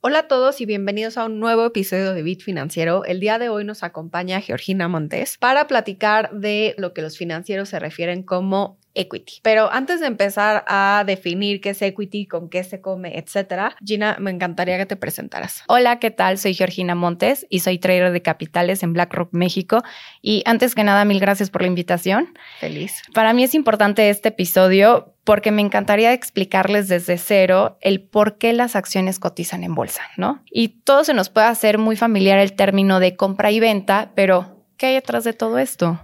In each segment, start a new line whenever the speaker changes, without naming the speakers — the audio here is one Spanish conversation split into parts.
Hola a todos y bienvenidos a un nuevo episodio de Bit Financiero. El día de hoy nos acompaña Georgina Montes para platicar de lo que los financieros se refieren como equity. Pero antes de empezar a definir qué es equity, con qué se come, etcétera, Gina, me encantaría que te presentaras.
Hola, ¿qué tal? Soy Georgina Montes y soy trader de capitales en BlackRock México. Y antes que nada, mil gracias por la invitación.
Feliz.
Para mí es importante este episodio porque me encantaría explicarles desde cero el por qué las acciones cotizan en bolsa, ¿no? Y todo se nos puede hacer muy familiar el término de compra y venta, pero ¿qué hay detrás de todo esto?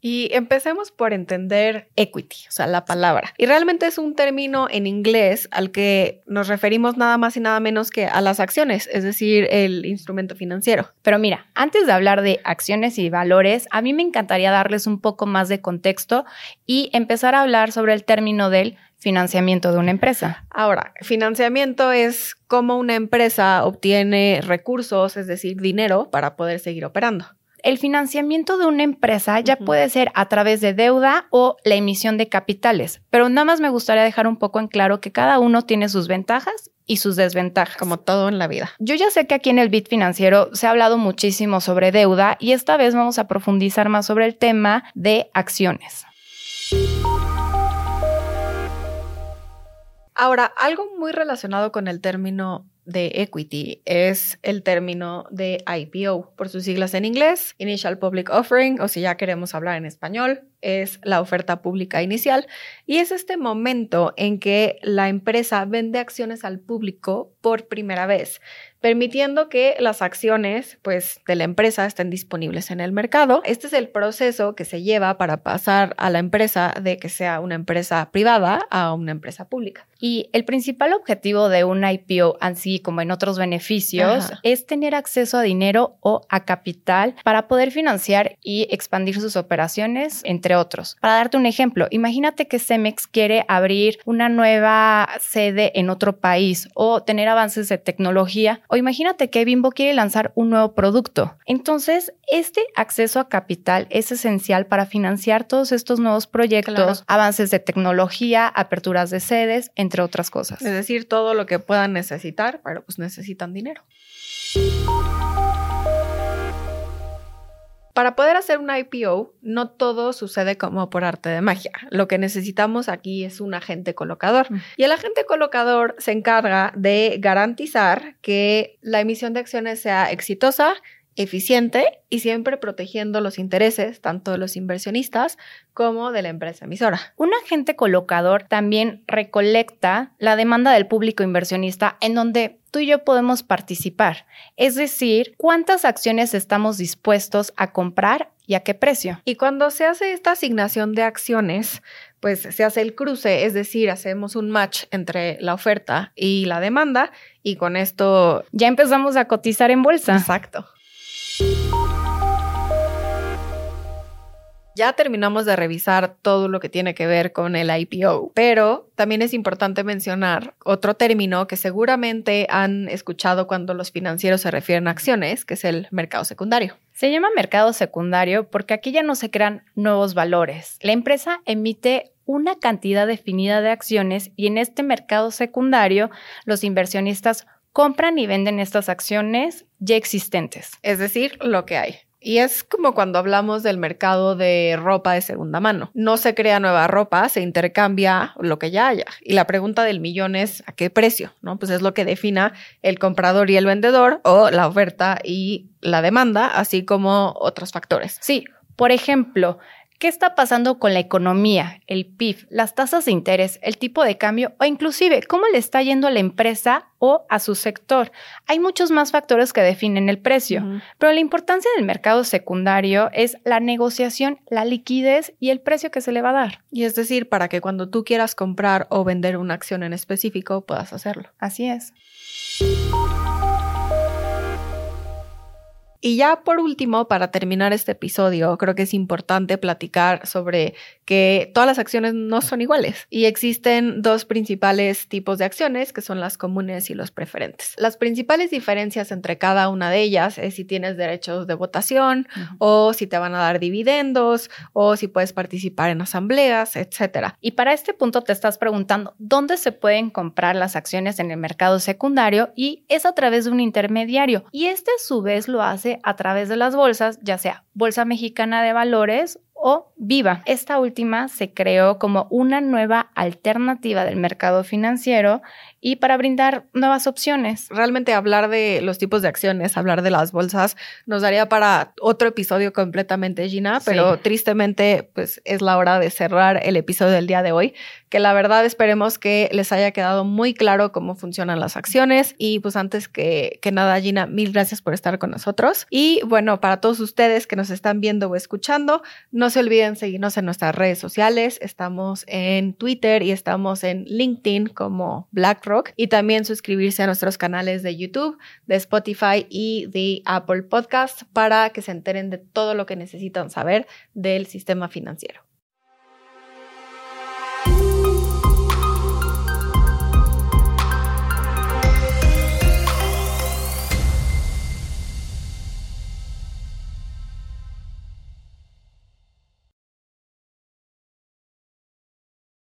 Y empecemos por entender equity, o sea, la palabra. Y realmente es un término en inglés al que nos referimos nada más y nada menos que a las acciones, es decir, el instrumento financiero.
Pero mira, antes de hablar de acciones y valores, a mí me encantaría darles un poco más de contexto y empezar a hablar sobre el término del financiamiento de una empresa.
Ahora, financiamiento es cómo una empresa obtiene recursos, es decir, dinero para poder seguir operando.
El financiamiento de una empresa ya puede ser a través de deuda o la emisión de capitales, pero nada más me gustaría dejar un poco en claro que cada uno tiene sus ventajas y sus desventajas.
Como todo en la vida.
Yo ya sé que aquí en el Bit Financiero se ha hablado muchísimo sobre deuda y esta vez vamos a profundizar más sobre el tema de acciones.
Ahora, algo muy relacionado con el término de equity es el término de IPO, por sus siglas en inglés, Initial Public Offering, o si ya queremos hablar en español, es la oferta pública inicial y es este momento en que la empresa vende acciones al público por primera vez permitiendo que las acciones pues, de la empresa estén disponibles en el mercado. Este es el proceso que se lleva para pasar a la empresa de que sea una empresa privada a una empresa pública.
Y el principal objetivo de un IPO, así como en otros beneficios, es tener acceso a dinero o a capital para poder financiar y expandir sus operaciones, entre otros. Para darte un ejemplo, imagínate que Cemex quiere abrir una nueva sede en otro país o tener avances de tecnología o imagínate que Bimbo quiere lanzar un nuevo producto. Entonces, este acceso a capital es esencial para financiar todos estos nuevos proyectos, avances de tecnología, aperturas de sedes, entre otras cosas.
Es decir, todo lo que puedan necesitar, pero pues necesitan dinero. Para poder hacer un IPO, no todo sucede como por arte de magia. Lo que necesitamos aquí es un agente colocador. Y el agente colocador se encarga de garantizar que la emisión de acciones sea exitosa, eficiente y siempre protegiendo los intereses tanto de los inversionistas como de la empresa emisora.
Un agente colocador también recolecta la demanda del público inversionista en donde tú y yo podemos participar, es decir, cuántas acciones estamos dispuestos a comprar y a qué precio.
Y cuando se hace esta asignación de acciones, pues se hace el cruce, es decir, hacemos un match entre la oferta y la demanda y con esto
ya empezamos a cotizar en bolsa.
Exacto. Ya terminamos de revisar todo lo que tiene que ver con el IPO, pero también es importante mencionar otro término que seguramente han escuchado cuando los financieros se refieren a acciones, que es el mercado secundario.
Se llama mercado secundario porque aquí ya no se crean nuevos valores. La empresa emite una cantidad definida de acciones y en este mercado secundario los inversionistas compran y venden estas acciones ya existentes.
Es decir, lo que hay. Y es como cuando hablamos del mercado de ropa de segunda mano. No se crea nueva ropa, se intercambia lo que ya haya. Y la pregunta del millón es ¿a qué precio? ¿No? Pues es lo que defina el comprador y el vendedor o la oferta y la demanda, así como otros factores.
Sí, por ejemplo, ¿Qué está pasando con la economía, el PIB, las tasas de interés, el tipo de cambio o inclusive cómo le está yendo a la empresa o a su sector? Hay muchos más factores que definen el precio, pero la importancia del mercado secundario es la negociación, la liquidez y el precio que se le va a dar.
Y es decir, para que cuando tú quieras comprar o vender una acción en específico puedas hacerlo.
Así es.
Y ya por último, para terminar este episodio, creo que es importante platicar sobre que todas las acciones no son iguales y existen dos principales tipos de acciones que son las comunes y los preferentes. Las principales diferencias entre cada una de ellas es si tienes derechos de votación o si te van a dar dividendos o si puedes participar en asambleas, etcétera.
Y para este punto te estás preguntando dónde se pueden comprar las acciones en el mercado secundario y es a través de un intermediario y este a su vez lo hace a través de las bolsas, ya sea Bolsa Mexicana de Valores o Viva. Esta última se creó como una nueva alternativa del mercado financiero y para brindar nuevas opciones.
Realmente hablar de los tipos de acciones, hablar de las bolsas, nos daría para otro episodio completamente, Gina, pero tristemente pues es la hora de cerrar el episodio del día de hoy, que la verdad esperemos que les haya quedado muy claro cómo funcionan las acciones y pues antes que, que nada, Gina, mil gracias por estar con nosotros. Y bueno, para todos ustedes que nos están viendo o escuchando, no se olviden seguirnos en nuestras redes sociales, estamos en Twitter y estamos en LinkedIn como BlackRock y también suscribirse a nuestros canales de YouTube, de Spotify y de Apple Podcast para que se enteren de todo lo que necesitan saber del sistema financiero.